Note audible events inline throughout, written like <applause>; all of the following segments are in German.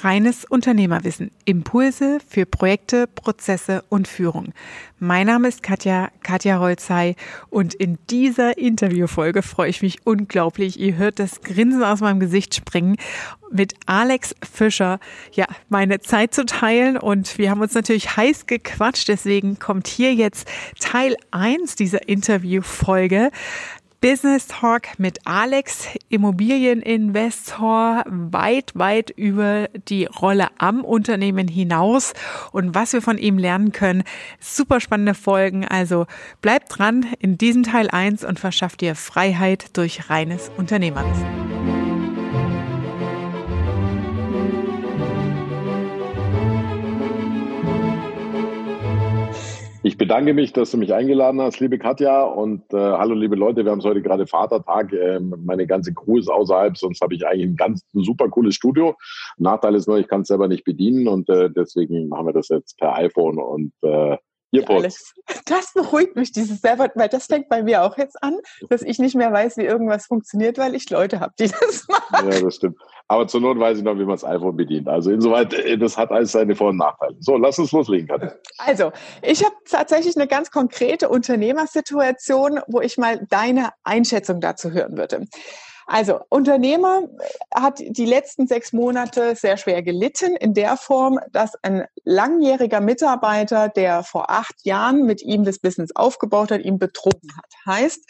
Reines Unternehmerwissen. Impulse für Projekte, Prozesse und Führung. Mein Name ist Katja, Katja Holzei und in dieser Interviewfolge freue ich mich unglaublich. Ihr hört das Grinsen aus meinem Gesicht springen mit Alex Fischer, ja, meine Zeit zu teilen und wir haben uns natürlich heiß gequatscht, deswegen kommt hier jetzt Teil 1 dieser Interviewfolge. Business Talk mit Alex, Immobilieninvestor, weit, weit über die Rolle am Unternehmen hinaus und was wir von ihm lernen können. Super spannende Folgen. Also bleibt dran in diesem Teil 1 und verschafft dir Freiheit durch reines Unternehmerwissen. Ich bedanke mich, dass du mich eingeladen hast, liebe Katja. Und äh, hallo, liebe Leute. Wir haben heute gerade Vatertag. Äh, meine ganze Crew ist außerhalb, sonst habe ich eigentlich ein ganz ein super cooles Studio. Nachteil ist nur, ich kann es selber nicht bedienen und äh, deswegen machen wir das jetzt per iPhone und äh, Alles. <laughs> Das beruhigt mich, dieses selber, weil das fängt bei mir auch jetzt an, dass ich nicht mehr weiß, wie irgendwas funktioniert, weil ich Leute habe, die <laughs> das machen. Ja, das stimmt. Aber zur Not weiß ich noch, wie man das iPhone bedient. Also insoweit, äh, das hat alles seine Vor- und Nachteile. So, lass uns loslegen, Katja. Also, ich habe tatsächlich eine ganz konkrete Unternehmersituation, wo ich mal deine Einschätzung dazu hören würde. Also Unternehmer hat die letzten sechs Monate sehr schwer gelitten in der Form, dass ein langjähriger Mitarbeiter, der vor acht Jahren mit ihm das Business aufgebaut hat, ihn betrogen hat. Heißt,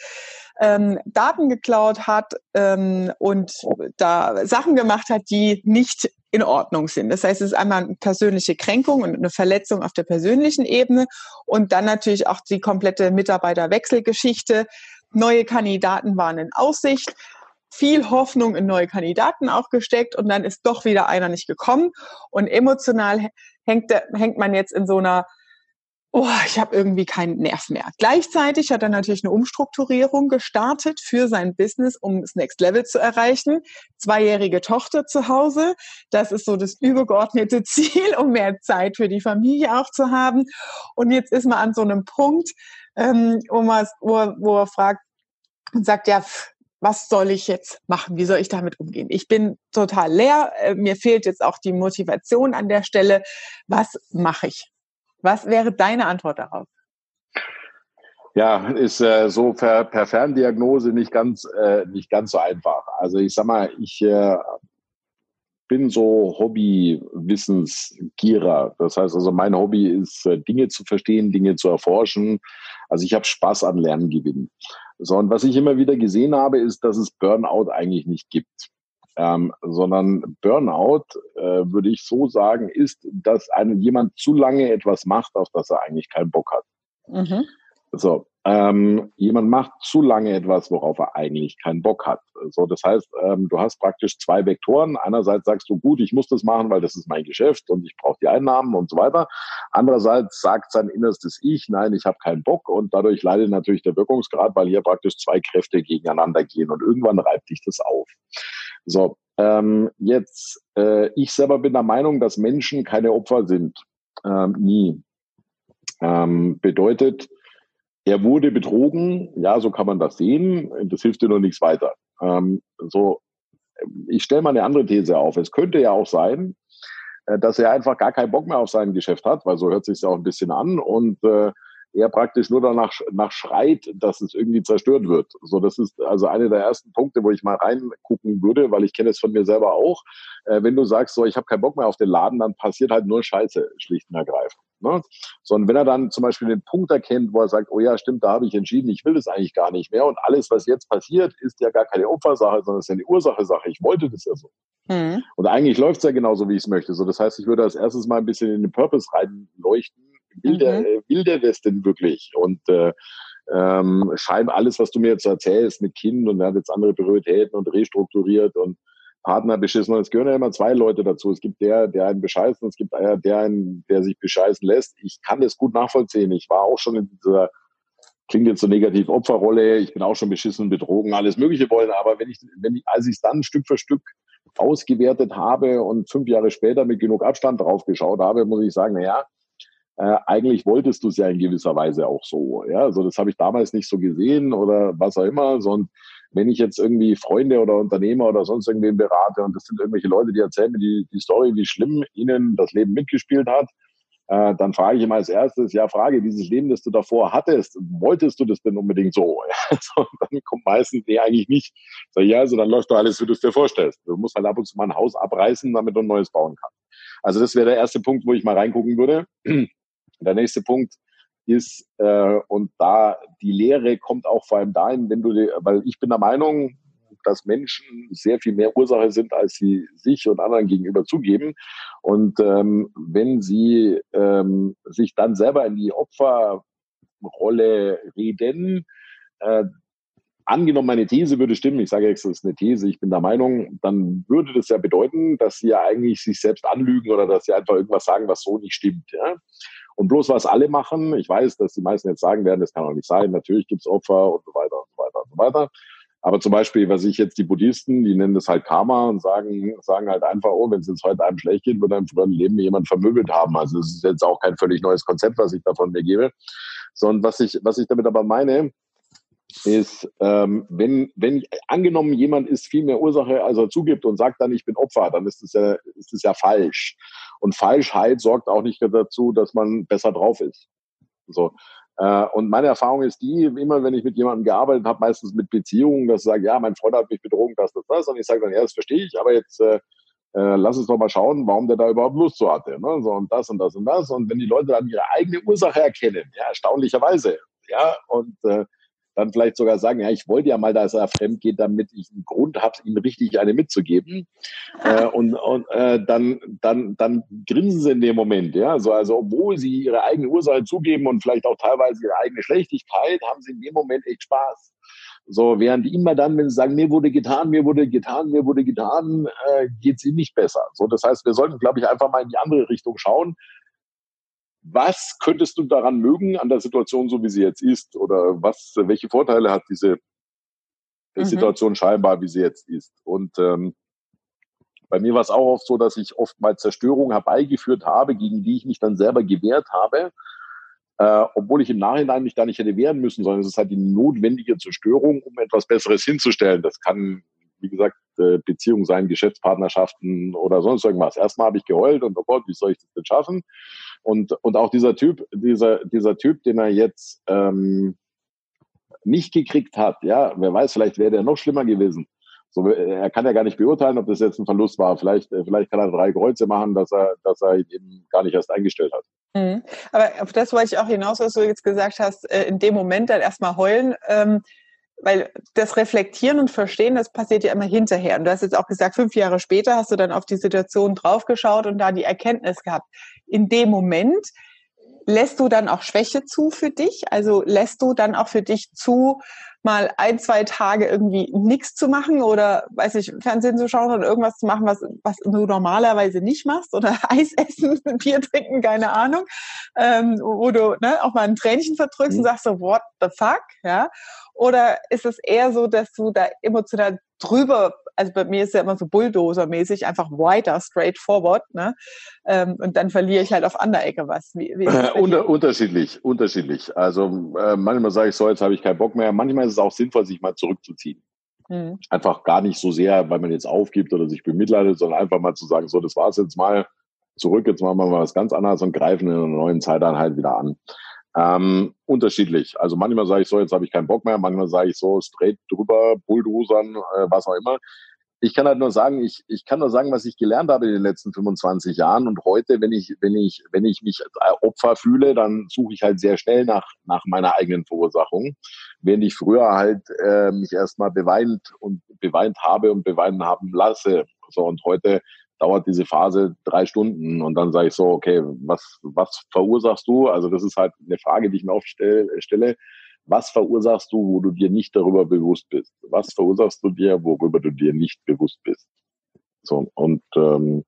ähm, Daten geklaut hat ähm, und da Sachen gemacht hat, die nicht in Ordnung sind. Das heißt, es ist einmal eine persönliche Kränkung und eine Verletzung auf der persönlichen Ebene und dann natürlich auch die komplette Mitarbeiterwechselgeschichte. Neue Kandidaten waren in Aussicht viel Hoffnung in neue Kandidaten auch gesteckt und dann ist doch wieder einer nicht gekommen. Und emotional hängt, hängt man jetzt in so einer, oh, ich habe irgendwie keinen Nerv mehr. Gleichzeitig hat er natürlich eine Umstrukturierung gestartet für sein Business, um das Next Level zu erreichen. Zweijährige Tochter zu Hause, das ist so das übergeordnete <laughs> Ziel, um mehr Zeit für die Familie auch zu haben. Und jetzt ist man an so einem Punkt, ähm, wo, man, wo, wo er fragt und sagt, ja, was soll ich jetzt machen? Wie soll ich damit umgehen? Ich bin total leer. Äh, mir fehlt jetzt auch die Motivation an der Stelle. Was mache ich? Was wäre deine Antwort darauf? Ja, ist äh, so per, per Ferndiagnose nicht ganz, äh, nicht ganz so einfach. Also ich sag mal, ich äh, bin so Hobby-Wissensgierer. Das heißt also, mein Hobby ist, äh, Dinge zu verstehen, Dinge zu erforschen. Also ich habe Spaß an Lerngewinn. So, und was ich immer wieder gesehen habe, ist, dass es Burnout eigentlich nicht gibt. Ähm, sondern Burnout, äh, würde ich so sagen, ist, dass ein, jemand zu lange etwas macht, auf das er eigentlich keinen Bock hat. Mhm. So, ähm, jemand macht zu lange etwas, worauf er eigentlich keinen Bock hat. So, das heißt, ähm, du hast praktisch zwei Vektoren. Einerseits sagst du, gut, ich muss das machen, weil das ist mein Geschäft und ich brauche die Einnahmen und so weiter. Andererseits sagt sein innerstes Ich, nein, ich habe keinen Bock und dadurch leidet natürlich der Wirkungsgrad, weil hier praktisch zwei Kräfte gegeneinander gehen und irgendwann reibt dich das auf. So, ähm, jetzt, äh, ich selber bin der Meinung, dass Menschen keine Opfer sind. Ähm, nie. Ähm, bedeutet, er wurde betrogen, ja, so kann man das sehen. Das hilft dir noch nichts weiter. Ähm, so, ich stelle mal eine andere These auf. Es könnte ja auch sein, äh, dass er einfach gar keinen Bock mehr auf sein Geschäft hat, weil so hört sich ja auch ein bisschen an und äh, er praktisch nur danach nach schreit, dass es irgendwie zerstört wird. So, das ist also einer der ersten Punkte, wo ich mal reingucken würde, weil ich kenne es von mir selber auch. Äh, wenn du sagst, so, ich habe keinen Bock mehr auf den Laden, dann passiert halt nur Scheiße, schlicht und ergreifend. Ne? Sondern wenn er dann zum Beispiel den Punkt erkennt, wo er sagt, oh ja, stimmt, da habe ich entschieden, ich will das eigentlich gar nicht mehr und alles, was jetzt passiert, ist ja gar keine Opfersache, sondern ist ja eine Ursache-Sache. Ich wollte das ja so. Mhm. Und eigentlich läuft es ja genauso, wie ich es möchte. So, das heißt, ich würde als erstes mal ein bisschen in den Purpose reinleuchten. Will, der, mhm. Äh, will der das denn wirklich? Und äh, ähm, scheinbar alles, was du mir jetzt erzählst mit Kind und er hat jetzt andere Prioritäten und restrukturiert und Partner beschissen. Und es gehören ja immer zwei Leute dazu. Es gibt der, der einen bescheißt und es gibt der, der, einen, der sich bescheißen lässt. Ich kann das gut nachvollziehen. Ich war auch schon in dieser, klingt jetzt so negativ, Opferrolle. Ich bin auch schon beschissen, betrogen, alles Mögliche wollen. Aber wenn ich, wenn ich, als ich es dann Stück für Stück ausgewertet habe und fünf Jahre später mit genug Abstand drauf geschaut habe, muss ich sagen, na ja, äh, eigentlich wolltest du es ja in gewisser Weise auch so. Ja, also das habe ich damals nicht so gesehen oder was auch immer, sondern wenn ich jetzt irgendwie Freunde oder Unternehmer oder sonst irgendwen berate und das sind irgendwelche Leute, die erzählen mir die, die Story, wie schlimm ihnen das Leben mitgespielt hat, äh, dann frage ich immer als erstes, ja, Frage, dieses Leben, das du davor hattest, wolltest du das denn unbedingt so? <laughs> so dann kommt meistens, nee, eigentlich nicht. Sag ich, ja, also dann läuft doch alles, wie du es dir vorstellst. Du musst halt ab und zu mal ein Haus abreißen, damit du ein neues bauen kannst. Also das wäre der erste Punkt, wo ich mal reingucken würde. Der nächste Punkt ist, äh, und da die Lehre kommt auch vor allem dahin, wenn du, weil ich bin der Meinung, dass Menschen sehr viel mehr Ursache sind, als sie sich und anderen gegenüber zugeben. Und ähm, wenn sie ähm, sich dann selber in die Opferrolle reden, äh, angenommen, meine These würde stimmen, ich sage jetzt, das ist eine These, ich bin der Meinung, dann würde das ja bedeuten, dass sie ja eigentlich sich selbst anlügen oder dass sie einfach irgendwas sagen, was so nicht stimmt. Ja? Und bloß was alle machen, ich weiß, dass die meisten jetzt sagen werden, das kann doch nicht sein, natürlich gibt es Opfer und so weiter und so weiter und so weiter. Aber zum Beispiel, was ich jetzt die Buddhisten, die nennen das halt Karma und sagen, sagen halt einfach, oh, wenn es jetzt heute einem schlecht geht, wird einem früheren Leben jemand vermöbelt haben. Also es ist jetzt auch kein völlig neues Konzept, was ich davon mir gebe. Sondern was ich, was ich damit aber meine, ist, ähm, wenn, wenn angenommen jemand ist viel mehr Ursache, als er zugibt und sagt dann, ich bin Opfer, dann ist das ja, ist das ja falsch. Und Falschheit sorgt auch nicht dazu, dass man besser drauf ist. So. Äh, und meine Erfahrung ist die, immer wenn ich mit jemandem gearbeitet habe, meistens mit Beziehungen, dass ich sage, ja, mein Freund hat mich betrogen, das, das, das. Und ich sage dann, ja, das verstehe ich, aber jetzt äh, äh, lass uns doch mal schauen, warum der da überhaupt Lust zu hatte. Ne? So, und das und das und das. Und wenn die Leute dann ihre eigene Ursache erkennen, ja, erstaunlicherweise, ja, und äh, dann vielleicht sogar sagen, ja, ich wollte ja mal, dass er fremd geht, damit ich einen Grund habe, ihm richtig eine mitzugeben. äh, und und äh, dann, dann, dann grinsen sie in dem Moment. Ja? So, also obwohl sie ihre eigene Ursache zugeben und vielleicht auch teilweise ihre eigene Schlechtigkeit, haben sie in dem Moment echt Spaß. So, während immer dann, wenn sie sagen, mir wurde getan, mir wurde getan, mir wurde getan, äh, geht es ihnen nicht besser. So, das heißt, wir sollten, glaube ich, einfach mal in die andere Richtung schauen was könntest du daran mögen an der Situation, so wie sie jetzt ist? Oder was, welche Vorteile hat diese mhm. Situation scheinbar, wie sie jetzt ist? Und ähm, bei mir war es auch oft so, dass ich oft mal Zerstörung herbeigeführt habe, gegen die ich mich dann selber gewehrt habe, äh, obwohl ich im Nachhinein mich da nicht hätte wehren müssen, sondern es ist halt die notwendige Zerstörung, um etwas Besseres hinzustellen. Das kann, wie gesagt, Beziehungen sein, Geschäftspartnerschaften oder sonst irgendwas. Erstmal habe ich geheult und oh Gott, wie soll ich das denn schaffen? Und, und auch dieser Typ, dieser, dieser Typ, den er jetzt ähm, nicht gekriegt hat, ja, wer weiß, vielleicht wäre der noch schlimmer gewesen. So, er kann ja gar nicht beurteilen, ob das jetzt ein Verlust war. Vielleicht, äh, vielleicht kann er drei Kreuze machen, dass er, dass er ihn eben gar nicht erst eingestellt hat. Mhm. Aber auf das wollte ich auch hinaus, was du jetzt gesagt hast, äh, in dem Moment dann erstmal heulen. Ähm, weil das Reflektieren und Verstehen, das passiert ja immer hinterher. Und du hast jetzt auch gesagt, fünf Jahre später hast du dann auf die Situation draufgeschaut und da die Erkenntnis gehabt. In dem Moment lässt du dann auch Schwäche zu für dich? Also lässt du dann auch für dich zu, mal ein, zwei Tage irgendwie nichts zu machen oder, weiß ich, Fernsehen zu schauen oder irgendwas zu machen, was, was du normalerweise nicht machst oder <laughs> Eis essen, <laughs> Bier trinken, keine Ahnung, ähm, wo du ne, auch mal ein Tränchen verdrückst mhm. und sagst so, what the fuck, ja? Oder ist es eher so, dass du da emotional drüber, also bei mir ist ja immer so Bulldozer-mäßig, einfach weiter, straightforward, ne? Ähm, und dann verliere ich halt auf anderer Ecke was. Wie, wie unter, unterschiedlich, unterschiedlich. Also äh, manchmal sage ich so, jetzt habe ich keinen Bock mehr. Manchmal ist es auch sinnvoll, sich mal zurückzuziehen. Mhm. Einfach gar nicht so sehr, weil man jetzt aufgibt oder sich bemitleidet, sondern einfach mal zu sagen, so, das war's jetzt mal, zurück, jetzt machen wir mal was ganz anderes und greifen in einer neuen Zeiteinheit wieder an. Ähm, unterschiedlich. Also manchmal sage ich so, jetzt habe ich keinen Bock mehr, manchmal sage ich so, straight drüber, Bulldozern, äh, was auch immer. Ich kann halt nur sagen, ich, ich kann nur sagen, was ich gelernt habe in den letzten 25 Jahren. Und heute, wenn ich, wenn ich, wenn ich mich Opfer fühle, dann suche ich halt sehr schnell nach, nach meiner eigenen Verursachung. Während ich früher halt äh, mich erstmal beweint und beweint habe und beweinen haben lasse. So, und heute dauert diese Phase drei Stunden und dann sage ich so, okay, was, was verursachst du? Also das ist halt eine Frage, die ich mir oft stelle, stelle. Was verursachst du, wo du dir nicht darüber bewusst bist? Was verursachst du dir, worüber du dir nicht bewusst bist? So, und ähm,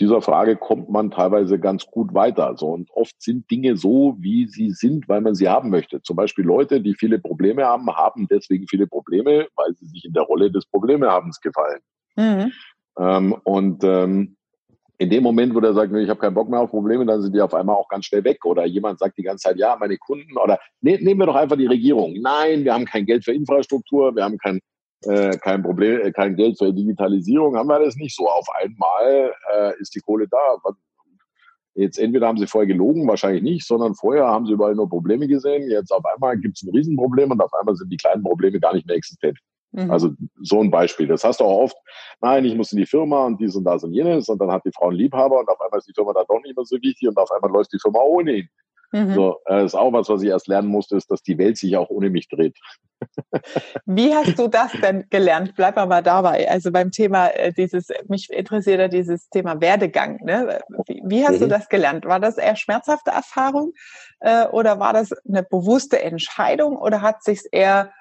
dieser Frage kommt man teilweise ganz gut weiter. So, und oft sind Dinge so, wie sie sind, weil man sie haben möchte. Zum Beispiel Leute, die viele Probleme haben, haben deswegen viele Probleme, weil sie sich in der Rolle des Problemehabens gefallen. Mhm. Ähm, und ähm, in dem Moment, wo der sagt, ich habe keinen Bock mehr auf Probleme, dann sind die auf einmal auch ganz schnell weg. Oder jemand sagt die ganze Zeit, ja, meine Kunden, oder ne, nehmen wir doch einfach die Regierung. Nein, wir haben kein Geld für Infrastruktur, wir haben kein, äh, kein Problem, äh, kein Geld für Digitalisierung, haben wir das nicht so. Auf einmal äh, ist die Kohle da. Jetzt entweder haben sie vorher gelogen, wahrscheinlich nicht, sondern vorher haben sie überall nur Probleme gesehen. Jetzt auf einmal gibt es ein Riesenproblem und auf einmal sind die kleinen Probleme gar nicht mehr existent. Mhm. Also so ein Beispiel. Das hast du auch oft, nein, ich muss in die Firma und dies und das und jenes und dann hat die Frau einen Liebhaber und auf einmal ist die Firma da doch nicht mehr so wichtig und auf einmal läuft die Firma ohne ihn. Mhm. So, äh, ist auch was, was ich erst lernen musste, ist, dass die Welt sich auch ohne mich dreht. <laughs> Wie hast du das denn gelernt? Bleib mal dabei. Also beim Thema äh, dieses, mich interessiert ja dieses Thema Werdegang. Ne? Wie, wie hast mhm. du das gelernt? War das eher schmerzhafte Erfahrung äh, oder war das eine bewusste Entscheidung oder hat sich eher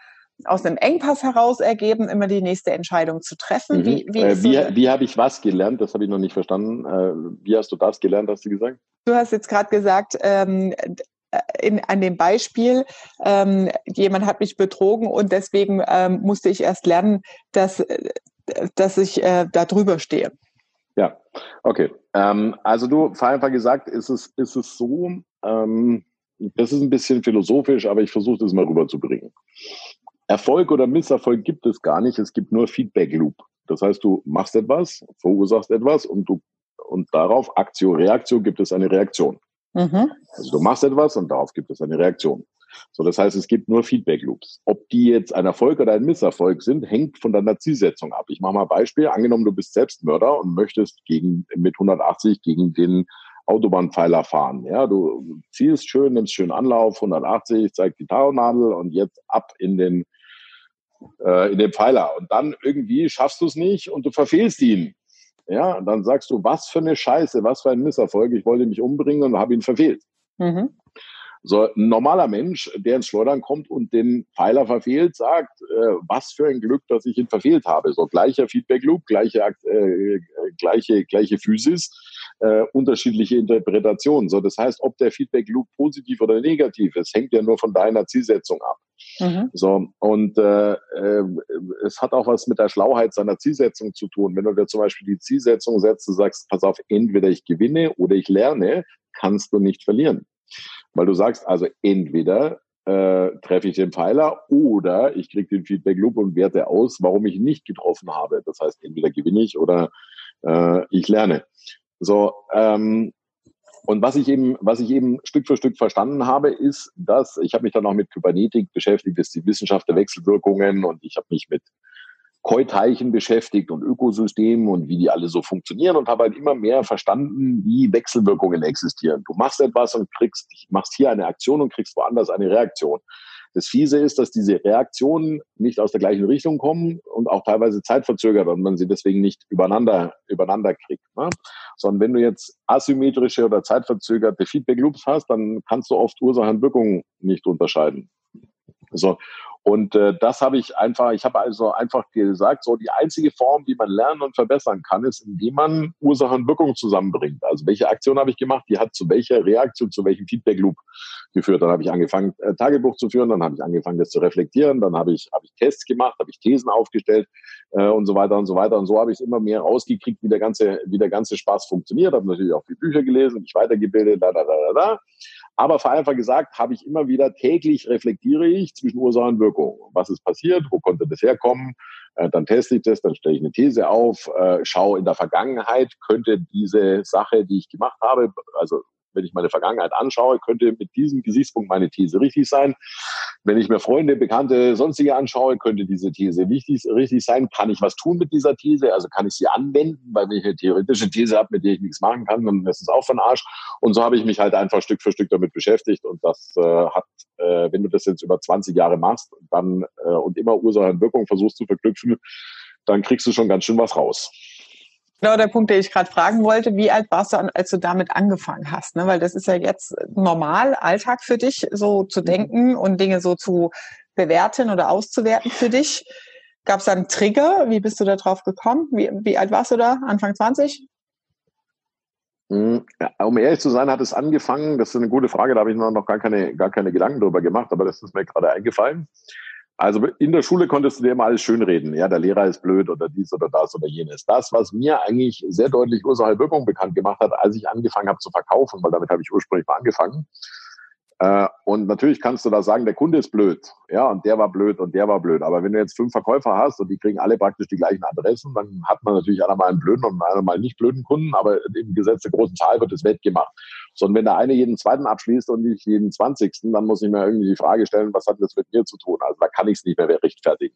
aus einem Engpass heraus ergeben, immer die nächste Entscheidung zu treffen. Mhm. Wie, wie, äh, wie, so wie habe ich was gelernt? Das habe ich noch nicht verstanden. Äh, wie hast du das gelernt, hast du gesagt? Du hast jetzt gerade gesagt, ähm, in, an dem Beispiel, ähm, jemand hat mich betrogen und deswegen ähm, musste ich erst lernen, dass, dass ich äh, da drüber stehe. Ja, okay. Ähm, also du, einfach gesagt, ist es, ist es so, ähm, das ist ein bisschen philosophisch, aber ich versuche das mal rüberzubringen. Erfolg oder Misserfolg gibt es gar nicht. Es gibt nur Feedback Loop. Das heißt, du machst etwas, verursachst etwas und du und darauf Aktion, Reaktion gibt es eine Reaktion. Mhm. Also du machst etwas und darauf gibt es eine Reaktion. So, das heißt, es gibt nur Feedback Loops. Ob die jetzt ein Erfolg oder ein Misserfolg sind, hängt von deiner Zielsetzung ab. Ich mache mal ein Beispiel. Angenommen, du bist Selbstmörder und möchtest gegen, mit 180 gegen den Autobahnpfeiler fahren. Ja, du zielst schön, nimmst schön Anlauf, 180, zeigt die Taunadel und jetzt ab in den äh, in den Pfeiler. Und dann irgendwie schaffst du es nicht und du verfehlst ihn. Ja, und dann sagst du, was für eine Scheiße, was für ein Misserfolg, ich wollte mich umbringen und habe ihn verfehlt. Mhm. So ein normaler Mensch, der ins Schleudern kommt und den Pfeiler verfehlt, sagt, äh, was für ein Glück, dass ich ihn verfehlt habe. So gleicher Feedback Loop, gleiche, äh, gleiche, gleiche Physis, äh, unterschiedliche Interpretationen. So, das heißt, ob der Feedback Loop positiv oder negativ ist, hängt ja nur von deiner Zielsetzung ab. Mhm. So, und äh, äh, es hat auch was mit der Schlauheit seiner Zielsetzung zu tun. Wenn du dir zum Beispiel die Zielsetzung setzt, du sagst, pass auf, entweder ich gewinne oder ich lerne, kannst du nicht verlieren. Weil du sagst, also entweder äh, treffe ich den Pfeiler oder ich kriege den Feedback Loop und werte aus, warum ich nicht getroffen habe. Das heißt, entweder gewinne ich oder äh, ich lerne. So, ähm, und was ich eben, was ich eben Stück für Stück verstanden habe, ist, dass ich habe mich dann auch mit Kybernetik beschäftigt, das ist die Wissenschaft der Wechselwirkungen und ich habe mich mit Keuteichen beschäftigt und Ökosystemen und wie die alle so funktionieren und habe halt immer mehr verstanden, wie Wechselwirkungen existieren. Du machst etwas und kriegst, machst hier eine Aktion und kriegst woanders eine Reaktion. Das Fiese ist, dass diese Reaktionen nicht aus der gleichen Richtung kommen und auch teilweise zeitverzögert und man sie deswegen nicht übereinander, übereinander kriegt. Ne? Sondern wenn du jetzt asymmetrische oder zeitverzögerte Feedback Loops hast, dann kannst du oft Ursache und Wirkung nicht unterscheiden. So. Und äh, das habe ich einfach, ich habe also einfach gesagt, so die einzige Form, wie man lernen und verbessern kann, ist, indem man Ursache und Wirkung zusammenbringt. Also welche Aktion habe ich gemacht, die hat zu welcher Reaktion, zu welchem Feedback Loop geführt. Dann habe ich angefangen, äh, Tagebuch zu führen, dann habe ich angefangen, das zu reflektieren, dann habe ich, habe ich Tests gemacht, habe ich Thesen aufgestellt äh, und so weiter und so weiter. Und so habe ich immer mehr rausgekriegt, wie der ganze, wie der ganze Spaß funktioniert. Habe natürlich auch die Bücher gelesen, mich weitergebildet, da, da, da, da, da. Aber vereinfacht gesagt, habe ich immer wieder täglich reflektiere ich zwischen Ursache und Wirkung. Was ist passiert? Wo konnte das herkommen? Äh, dann teste ich das, dann stelle ich eine These auf, äh, schaue in der Vergangenheit, könnte diese Sache, die ich gemacht habe, also wenn ich meine Vergangenheit anschaue, könnte mit diesem Gesichtspunkt meine These richtig sein. Wenn ich mir Freunde, Bekannte, sonstige anschaue, könnte diese These richtig, richtig sein. Kann ich was tun mit dieser These? Also kann ich sie anwenden? Weil wenn ich eine theoretische These habe, mit der ich nichts machen kann, dann ist es auch von Arsch. Und so habe ich mich halt einfach Stück für Stück damit beschäftigt. Und das äh, hat, äh, wenn du das jetzt über 20 Jahre machst, dann äh, und immer Ursache und Wirkung versuchst zu verknüpfen, dann kriegst du schon ganz schön was raus. Genau der Punkt, den ich gerade fragen wollte. Wie alt warst du, als du damit angefangen hast? Ne? Weil das ist ja jetzt normal, Alltag für dich, so zu mhm. denken und Dinge so zu bewerten oder auszuwerten für dich. Gab es da einen Trigger? Wie bist du da drauf gekommen? Wie, wie alt warst du da? Anfang 20? Mhm. Ja, um ehrlich zu sein, hat es angefangen, das ist eine gute Frage, da habe ich noch gar keine, gar keine Gedanken drüber gemacht, aber das ist mir gerade eingefallen. Also in der Schule konntest du dir immer alles schönreden. Ja, der Lehrer ist blöd oder dies oder das oder jenes. Das, was mir eigentlich sehr deutlich Ursache-Wirkung bekannt gemacht hat, als ich angefangen habe zu verkaufen, weil damit habe ich ursprünglich mal angefangen, äh, und natürlich kannst du da sagen, der Kunde ist blöd, ja, und der war blöd und der war blöd. Aber wenn du jetzt fünf Verkäufer hast und die kriegen alle praktisch die gleichen Adressen, dann hat man natürlich einer mal einen blöden und einer mal nicht blöden Kunden, aber im Gesetz der großen Zahl wird es wettgemacht. Sondern wenn der eine jeden zweiten abschließt und nicht jeden zwanzigsten, dann muss ich mir irgendwie die Frage stellen, was hat das mit mir zu tun? Also da kann ich es nicht mehr rechtfertigen.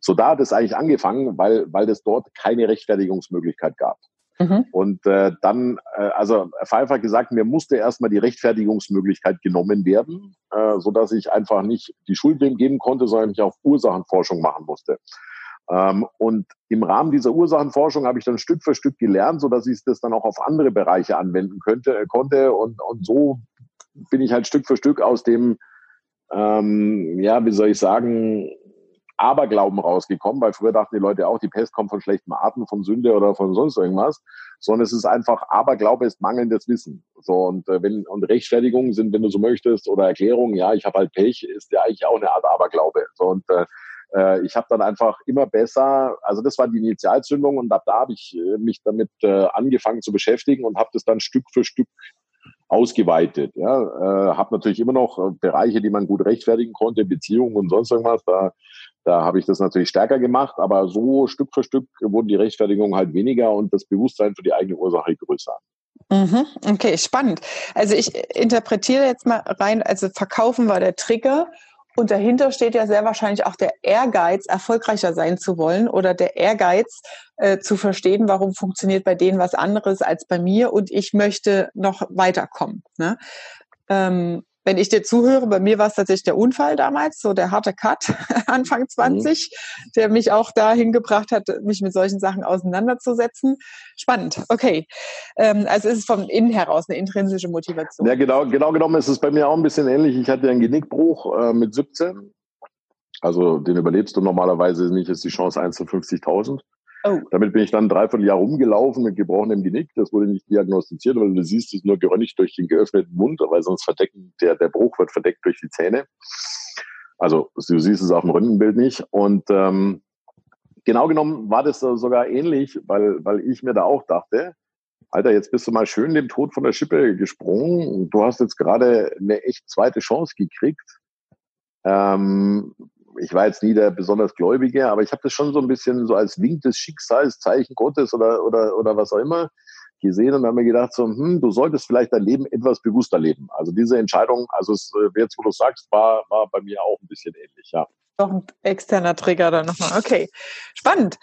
So da hat es eigentlich angefangen, weil, weil es dort keine Rechtfertigungsmöglichkeit gab. Mhm. Und äh, dann, äh, also vereinfacht gesagt, mir musste erstmal die Rechtfertigungsmöglichkeit genommen werden, äh, sodass ich einfach nicht die Schuld dem geben konnte, sondern ich auch Ursachenforschung machen musste. Ähm, und im Rahmen dieser Ursachenforschung habe ich dann Stück für Stück gelernt, sodass ich das dann auch auf andere Bereiche anwenden könnte, äh, konnte. Und, und so bin ich halt Stück für Stück aus dem, ähm, ja, wie soll ich sagen, Aberglauben rausgekommen, weil früher dachten die Leute auch, die Pest kommt von schlechtem Atem, von Sünde oder von sonst irgendwas, sondern es ist einfach Aberglaube ist mangelndes Wissen. So und äh, wenn und Rechtfertigungen sind, wenn du so möchtest, oder Erklärungen, ja, ich habe halt Pech, ist ja eigentlich auch eine Art Aberglaube. So und äh, äh ich habe dann einfach immer besser, also das war die Initialzündung und ab da habe ich äh, mich damit äh, angefangen zu beschäftigen und habe das dann Stück für Stück ausgeweitet. Ja, äh, habe natürlich immer noch äh, Bereiche, die man gut rechtfertigen konnte, Beziehungen und sonst irgendwas. Da da habe ich das natürlich stärker gemacht, aber so Stück für Stück wurden die Rechtfertigungen halt weniger und das Bewusstsein für die eigene Ursache größer. Mhm, okay, spannend. Also ich interpretiere jetzt mal rein, also verkaufen war der Trigger und dahinter steht ja sehr wahrscheinlich auch der Ehrgeiz, erfolgreicher sein zu wollen oder der Ehrgeiz äh, zu verstehen, warum funktioniert bei denen was anderes als bei mir und ich möchte noch weiterkommen. Ne? Ähm, wenn ich dir zuhöre, bei mir war es tatsächlich der Unfall damals, so der harte Cut <laughs> Anfang 20, mhm. der mich auch dahin gebracht hat, mich mit solchen Sachen auseinanderzusetzen. Spannend, okay. Ähm, also ist es vom Innen heraus eine intrinsische Motivation. Ja, genau, genau genommen ist es bei mir auch ein bisschen ähnlich. Ich hatte einen Genickbruch äh, mit 17. Also den überlebst du normalerweise nicht, ist die Chance 1 zu 50.000. Oh. Damit bin ich dann dreiviertel Jahr rumgelaufen mit gebrochenem Genick. Das wurde nicht diagnostiziert, weil du siehst es nur geröntgt durch den geöffneten Mund, weil sonst verdecken, der, der Bruch wird verdeckt durch die Zähne. Also du siehst es auf dem Röntgenbild nicht. Und ähm, genau genommen war das sogar ähnlich, weil, weil ich mir da auch dachte, Alter, jetzt bist du mal schön dem Tod von der Schippe gesprungen. Du hast jetzt gerade eine echt zweite Chance gekriegt. Ähm, ich war jetzt nie der besonders Gläubige, aber ich habe das schon so ein bisschen so als Wink des Schicksals, Zeichen Gottes oder, oder, oder was auch immer gesehen und habe mir gedacht, so, hm, du solltest vielleicht dein Leben etwas bewusster leben. Also diese Entscheidung, also es, äh, jetzt, wo du sagst, war, war bei mir auch ein bisschen ähnlich, ja. Noch ein externer Trigger dann nochmal. Okay, spannend.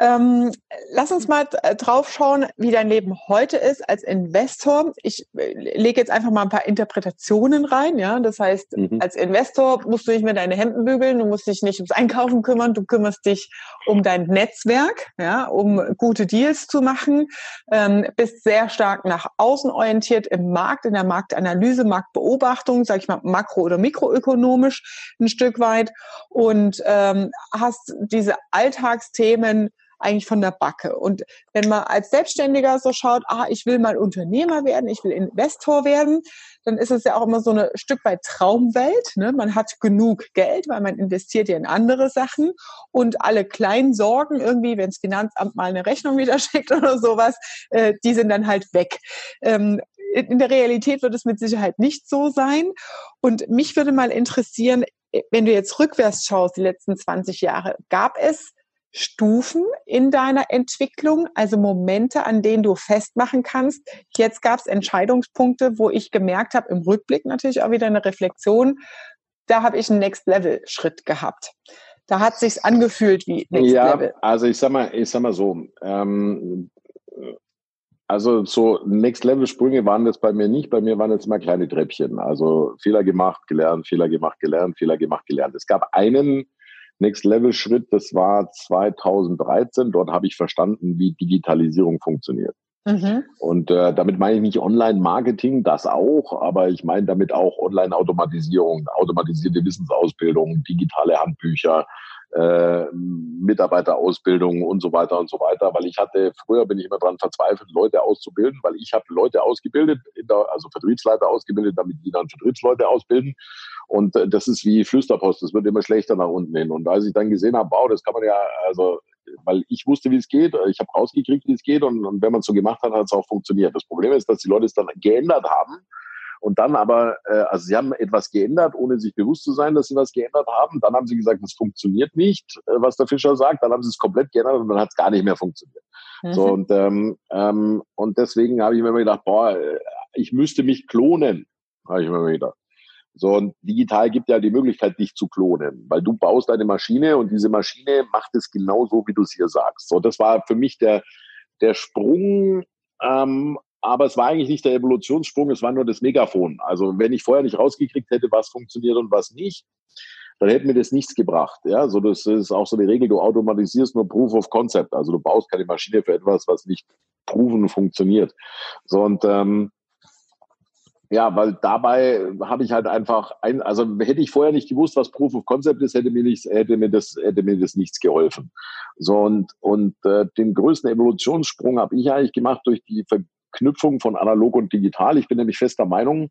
Ähm, lass uns mal äh, drauf schauen, wie dein Leben heute ist als Investor. Ich äh, lege jetzt einfach mal ein paar Interpretationen rein. Ja, das heißt, mhm. als Investor musst du nicht mehr deine Hemden bügeln, du musst dich nicht ums Einkaufen kümmern, du kümmerst dich um dein Netzwerk, ja, um gute Deals zu machen, ähm, bist sehr stark nach außen orientiert im Markt, in der Marktanalyse, Marktbeobachtung, sage ich mal makro- oder mikroökonomisch ein Stück weit und ähm, hast diese Alltagsthemen eigentlich von der Backe. Und wenn man als Selbstständiger so schaut, ah, ich will mal Unternehmer werden, ich will Investor werden, dann ist es ja auch immer so ein Stück weit Traumwelt. Ne? Man hat genug Geld, weil man investiert ja in andere Sachen und alle kleinen Sorgen irgendwie, wenn das Finanzamt mal eine Rechnung wieder <laughs> schickt oder sowas, äh, die sind dann halt weg. Ähm, in der Realität wird es mit Sicherheit nicht so sein. Und mich würde mal interessieren, wenn du jetzt rückwärts schaust, die letzten 20 Jahre, gab es Stufen in deiner Entwicklung, also Momente, an denen du festmachen kannst. Jetzt gab es Entscheidungspunkte, wo ich gemerkt habe, im Rückblick natürlich auch wieder eine Reflexion, da habe ich einen Next-Level-Schritt gehabt. Da hat sich's angefühlt wie Next ja, Level. Also ich sag mal, ich sag mal so, ähm, also so Next-Level-Sprünge waren das bei mir nicht. Bei mir waren jetzt mal kleine Treppchen. Also Fehler gemacht, gelernt, Fehler gemacht, gelernt, Fehler gemacht, gelernt. Es gab einen Next-Level-Schritt, das war 2013. Dort habe ich verstanden, wie Digitalisierung funktioniert. Mhm. Und äh, damit meine ich nicht Online-Marketing, das auch, aber ich meine damit auch Online-Automatisierung, automatisierte Wissensausbildung, digitale Handbücher, äh, Mitarbeiterausbildung und so weiter und so weiter, weil ich hatte, früher bin ich immer dran verzweifelt, Leute auszubilden, weil ich habe Leute ausgebildet, der, also Vertriebsleiter ausgebildet, damit die dann Vertriebsleute ausbilden. und äh, das ist wie Flüsterpost, das wird immer schlechter nach unten hin. Und als ich dann gesehen habe, wow, das kann man ja, also, weil ich wusste, wie es geht, ich habe rausgekriegt, wie es geht und, und wenn man es so gemacht hat, hat es auch funktioniert. Das Problem ist, dass die Leute es dann geändert haben und dann aber, äh, also sie haben etwas geändert, ohne sich bewusst zu sein, dass sie was geändert haben. Dann haben sie gesagt, das funktioniert nicht, äh, was der Fischer sagt. Dann haben sie es komplett geändert und dann hat es gar nicht mehr funktioniert. Mhm. So und ähm, ähm, und deswegen habe ich mir immer gedacht, boah, äh, ich müsste mich klonen, habe ich mir immer gedacht. So, und digital gibt ja die Möglichkeit, dich zu klonen, weil du baust eine Maschine und diese Maschine macht es genau so, wie du es hier sagst. So, das war für mich der, der Sprung, ähm, aber es war eigentlich nicht der Evolutionssprung, es war nur das Megafon. Also wenn ich vorher nicht rausgekriegt hätte, was funktioniert und was nicht, dann hätte mir das nichts gebracht. Ja, so das ist auch so die Regel, du automatisierst nur Proof of Concept. Also du baust keine Maschine für etwas, was nicht proven funktioniert. So und ähm, ja, weil dabei habe ich halt einfach ein, also hätte ich vorher nicht gewusst, was Proof of Concept ist, hätte mir nichts, hätte mir das, hätte mir das nichts geholfen. So und und äh, den größten Evolutionssprung habe ich eigentlich gemacht durch die Verknüpfung von analog und digital. Ich bin nämlich fester Meinung,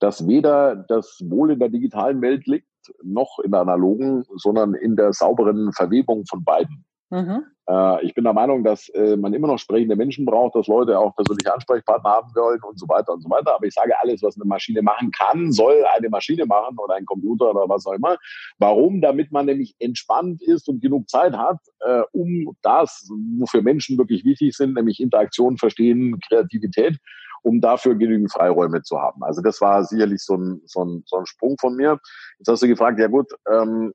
dass weder das Wohl in der digitalen Welt liegt, noch in der analogen, sondern in der sauberen Verwebung von beiden. Mhm. Äh, ich bin der Meinung, dass äh, man immer noch sprechende Menschen braucht, dass Leute auch persönliche Ansprechpartner haben wollen und so weiter und so weiter. Aber ich sage, alles, was eine Maschine machen kann, soll eine Maschine machen oder ein Computer oder was auch immer. Warum? Damit man nämlich entspannt ist und genug Zeit hat, äh, um das, wofür Menschen wirklich wichtig sind, nämlich Interaktion, Verstehen, Kreativität, um dafür genügend Freiräume zu haben. Also das war sicherlich so ein, so ein, so ein Sprung von mir. Jetzt hast du gefragt, ja gut, ähm,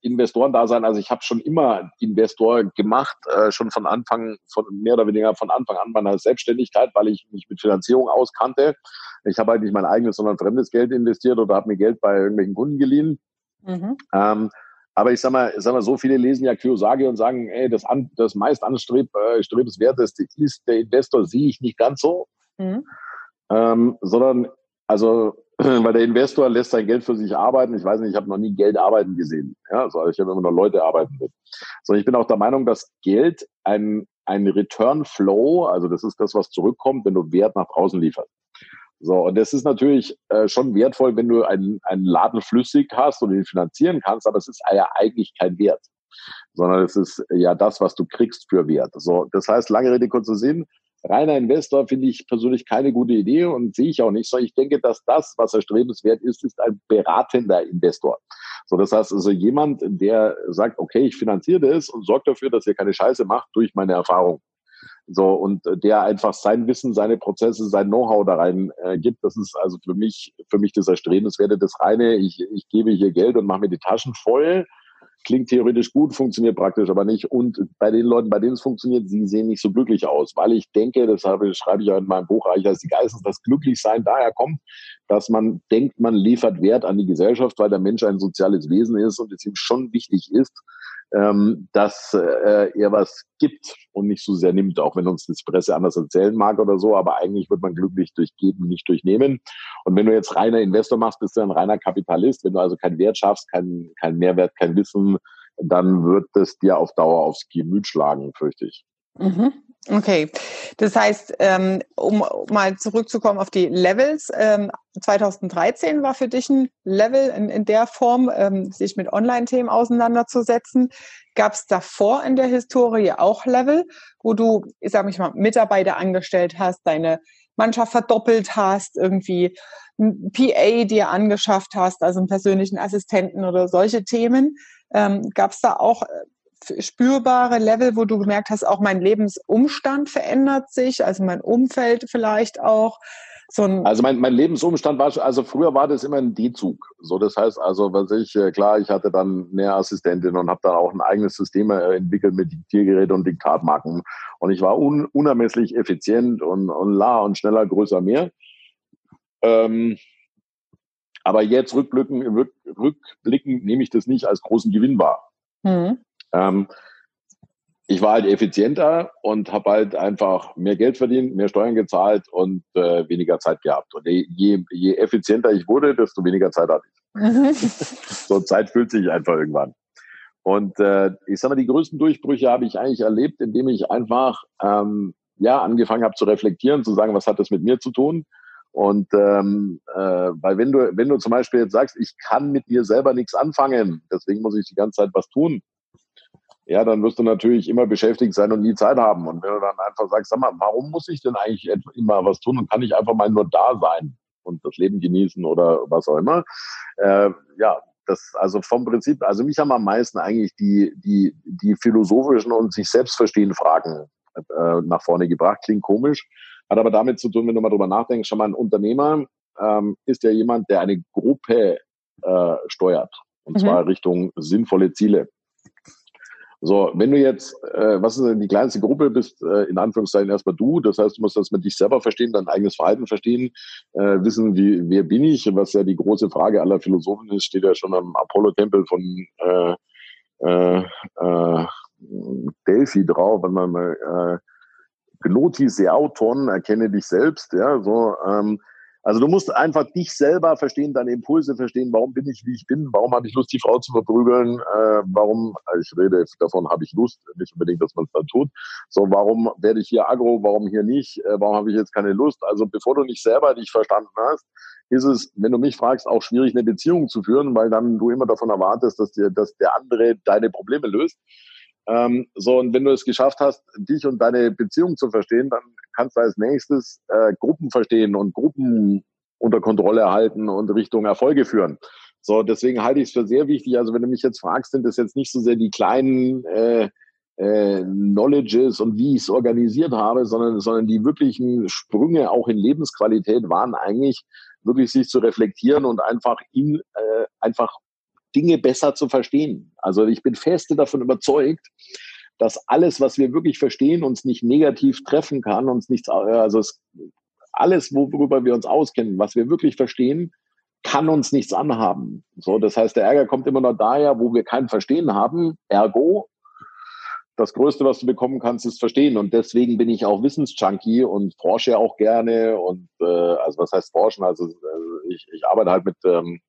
Investoren da sein. Also ich habe schon immer Investor gemacht, äh, schon von Anfang, von mehr oder weniger von Anfang an meiner Selbstständigkeit, weil ich mich mit Finanzierung auskannte. Ich habe halt nicht mein eigenes, sondern fremdes Geld investiert oder habe mir Geld bei irgendwelchen Kunden geliehen. Mhm. Ähm, aber ich sag mal, sag mal, so viele lesen ja Kiyosaki und sagen, ey, das, an, das meist anstrebenswerteste äh, ist der Investor, sehe ich nicht ganz so. Mhm. Ähm, sondern also <laughs> weil der Investor lässt sein Geld für sich arbeiten. Ich weiß nicht, ich habe noch nie Geld arbeiten gesehen. Ja, also ich habe immer nur Leute arbeiten mit. So, ich bin auch der Meinung, dass Geld ein, ein Return Flow, also das ist das, was zurückkommt, wenn du Wert nach draußen lieferst. So, und das ist natürlich äh, schon wertvoll, wenn du einen, einen Laden flüssig hast und ihn finanzieren kannst, aber es ist ja eigentlich kein Wert, sondern es ist ja das, was du kriegst für Wert. So, das heißt, lange Rede, kurzer Sinn, reiner Investor finde ich persönlich keine gute Idee und sehe ich auch nicht so. Ich denke, dass das, was erstrebenswert ist, ist ein beratender Investor. So, das heißt also jemand, der sagt, okay, ich finanziere das und sorgt dafür, dass ihr keine Scheiße macht durch meine Erfahrung. So, und der einfach sein Wissen, seine Prozesse, sein Know-how da rein äh, gibt, das ist also für mich, für mich das Erstrebenswerte, das reine, ich, ich gebe hier Geld und mache mir die Taschen voll klingt theoretisch gut, funktioniert praktisch aber nicht. Und bei den Leuten, bei denen es funktioniert, sie sehen nicht so glücklich aus, weil ich denke, das schreibe ich ja in meinem Buch Reich als die Geistes, dass Glücklichsein daher kommt, dass man denkt, man liefert Wert an die Gesellschaft, weil der Mensch ein soziales Wesen ist und es ihm schon wichtig ist, ähm, dass äh, er was gibt und nicht so sehr nimmt, auch wenn uns das Presse anders erzählen mag oder so, aber eigentlich wird man glücklich durch Geben, nicht durch Nehmen. Und wenn du jetzt reiner Investor machst, bist du ein reiner Kapitalist. Wenn du also keinen Wert schaffst, keinen kein Mehrwert, kein Wissen, dann wird es dir auf Dauer aufs Gemüt schlagen, fürchte ich. Mhm. Okay, das heißt, ähm, um mal zurückzukommen auf die Levels, ähm, 2013 war für dich ein Level in, der Form, ähm, sich mit Online-Themen auseinanderzusetzen. Gab es davor in der Historie auch Level, wo du, ich sag mal, Mitarbeiter angestellt hast, deine Mannschaft verdoppelt hast, irgendwie ein PA dir angeschafft hast, also einen persönlichen Assistenten oder solche Themen? Ähm, Gab es da auch spürbare Level, wo du gemerkt hast, auch mein Lebensumstand verändert sich, also mein Umfeld vielleicht auch? So also mein, mein Lebensumstand war, also früher war das immer ein D-Zug. So, das heißt also, was ich, äh, klar, ich hatte dann eine Assistentin und habe dann auch ein eigenes System äh, entwickelt mit Diktiergerät und Diktatmarken. Und ich war un, unermesslich effizient und, und la und schneller, größer, mehr. Ähm, aber jetzt rückblicken, rück, rückblickend nehme ich das nicht als großen Gewinn wahr. Mhm. Ähm, ich war halt effizienter und habe halt einfach mehr Geld verdient, mehr Steuern gezahlt und äh, weniger Zeit gehabt. Und je, je effizienter ich wurde, desto weniger Zeit hatte ich. <laughs> so Zeit fühlt sich einfach irgendwann. Und äh, ich sag mal, die größten Durchbrüche habe ich eigentlich erlebt, indem ich einfach ähm, ja angefangen habe zu reflektieren, zu sagen, was hat das mit mir zu tun? Und ähm, äh, weil wenn du, wenn du zum Beispiel jetzt sagst, ich kann mit mir selber nichts anfangen, deswegen muss ich die ganze Zeit was tun, ja, dann wirst du natürlich immer beschäftigt sein und nie Zeit haben. Und wenn du dann einfach sagst, sag mal, warum muss ich denn eigentlich immer was tun und kann ich einfach mal nur da sein und das Leben genießen oder was auch immer? Äh, ja, das, also vom Prinzip, also mich haben am meisten eigentlich die, die, die philosophischen und sich selbst verstehen Fragen äh, nach vorne gebracht. Klingt komisch, hat aber damit zu tun, wenn du mal drüber nachdenkst, schon mal ein Unternehmer ähm, ist ja jemand, der eine Gruppe äh, steuert. Und mhm. zwar Richtung sinnvolle Ziele. So, wenn du jetzt, äh, was ist denn die kleinste Gruppe, bist äh, in Anführungszeichen erstmal du. Das heißt, du musst das mit dich selber verstehen, dein eigenes Verhalten verstehen, äh, wissen, wie, wer bin ich, was ja die große Frage aller Philosophen ist, steht ja schon am Apollo-Tempel von äh, äh, äh, Delphi drauf, wenn man mal äh, Gnoti Seauton, erkenne dich selbst, ja, so, ähm, also du musst einfach dich selber verstehen, deine Impulse verstehen, warum bin ich, wie ich bin, warum habe ich Lust, die Frau zu verprügeln, äh, warum, also ich rede davon, habe ich Lust, nicht unbedingt, dass man es dann tut. So, warum werde ich hier aggro, warum hier nicht, äh, warum habe ich jetzt keine Lust? Also bevor du nicht selber dich verstanden hast, ist es, wenn du mich fragst, auch schwierig, eine Beziehung zu führen, weil dann du immer davon erwartest, dass, dir, dass der andere deine Probleme löst. Ähm, so, und wenn du es geschafft hast, dich und deine Beziehung zu verstehen, dann kannst du als nächstes äh, Gruppen verstehen und Gruppen unter Kontrolle halten und Richtung Erfolge führen. So, deswegen halte ich es für sehr wichtig. Also wenn du mich jetzt fragst, sind das jetzt nicht so sehr die kleinen äh, äh, Knowledges und wie ich es organisiert habe, sondern, sondern die wirklichen Sprünge auch in Lebensqualität waren eigentlich wirklich sich zu reflektieren und einfach in äh, einfach Dinge besser zu verstehen. Also ich bin feste davon überzeugt, dass alles, was wir wirklich verstehen, uns nicht negativ treffen kann, uns nichts, also es, alles, worüber wir uns auskennen, was wir wirklich verstehen, kann uns nichts anhaben. So, das heißt, der Ärger kommt immer noch daher, wo wir kein Verstehen haben. Ergo, das Größte, was du bekommen kannst, ist Verstehen. Und deswegen bin ich auch Wissensjunkie und forsche auch gerne. Und äh, also was heißt forschen? Also äh, ich, ich arbeite halt mit ähm,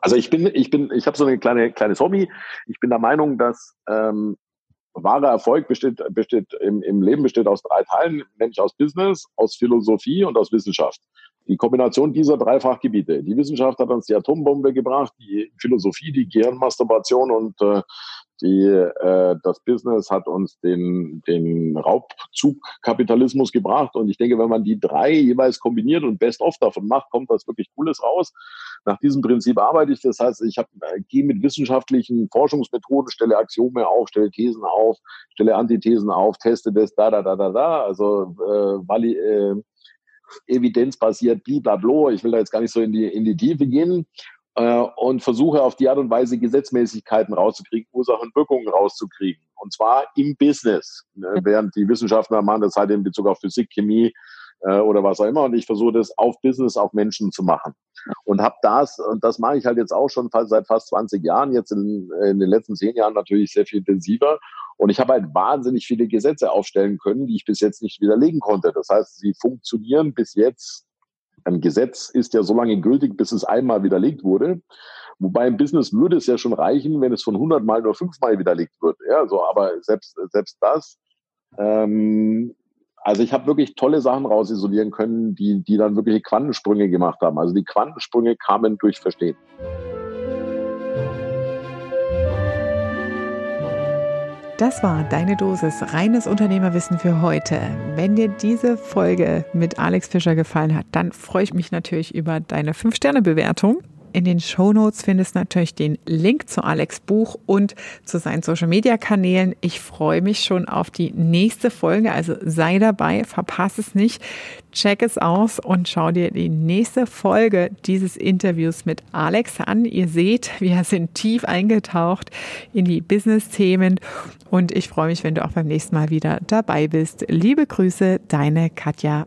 also ich bin, ich bin, ich habe so eine kleine kleines Hobby. Ich bin der Meinung, dass ähm, wahrer Erfolg besteht, besteht im, im Leben besteht aus drei Teilen, nämlich aus Business, aus Philosophie und aus Wissenschaft. Die Kombination dieser drei Fachgebiete. Die Wissenschaft hat uns die Atombombe gebracht, die Philosophie, die Gehirnmasturbation und äh, die, äh, das Business hat uns den, den Raubzugkapitalismus gebracht. Und ich denke, wenn man die drei jeweils kombiniert und best of davon macht, kommt was wirklich Cooles raus. Nach diesem Prinzip arbeite ich. Das heißt, ich hab, äh, gehe mit wissenschaftlichen Forschungsmethoden, stelle Axiome auf, stelle Thesen auf, stelle Antithesen auf, teste das, da, da, da, da, da. Also äh, vali, äh, evidenzbasiert, blablabla. Ich will da jetzt gar nicht so in die, in die Tiefe gehen äh, und versuche auf die Art und Weise Gesetzmäßigkeiten rauszukriegen, Ursachen und Wirkungen rauszukriegen. Und zwar im Business, ne? Mhm. während die Wissenschaftler machen das halt in Bezug auf Physik, Chemie äh, oder was auch immer. Und ich versuche das auf Business, auf Menschen zu machen. Und habe das, und das mache ich halt jetzt auch schon seit fast 20 Jahren, jetzt in, in den letzten zehn Jahren natürlich sehr viel intensiver. Und ich habe halt wahnsinnig viele Gesetze aufstellen können, die ich bis jetzt nicht widerlegen konnte. Das heißt, sie funktionieren bis jetzt ein Gesetz ist ja so lange gültig, bis es einmal widerlegt wurde. Wobei im Business würde es ja schon reichen, wenn es von 100 Mal nur fünfmal widerlegt wird. Ja, so, aber selbst, selbst das, ähm, also ich habe wirklich tolle Sachen rausisolieren können, die, die dann wirklich Quantensprünge gemacht haben. Also die Quantensprünge kamen durch Verstehen. Das war deine Dosis reines Unternehmerwissen für heute. Wenn dir diese Folge mit Alex Fischer gefallen hat, dann freue ich mich natürlich über deine 5-Sterne-Bewertung in den Show Notes findest du natürlich den Link zu Alex Buch und zu seinen Social Media Kanälen. Ich freue mich schon auf die nächste Folge, also sei dabei, verpasse es nicht, check es aus und schau dir die nächste Folge dieses Interviews mit Alex an. Ihr seht, wir sind tief eingetaucht in die Business-Themen und ich freue mich, wenn du auch beim nächsten Mal wieder dabei bist. Liebe Grüße, deine Katja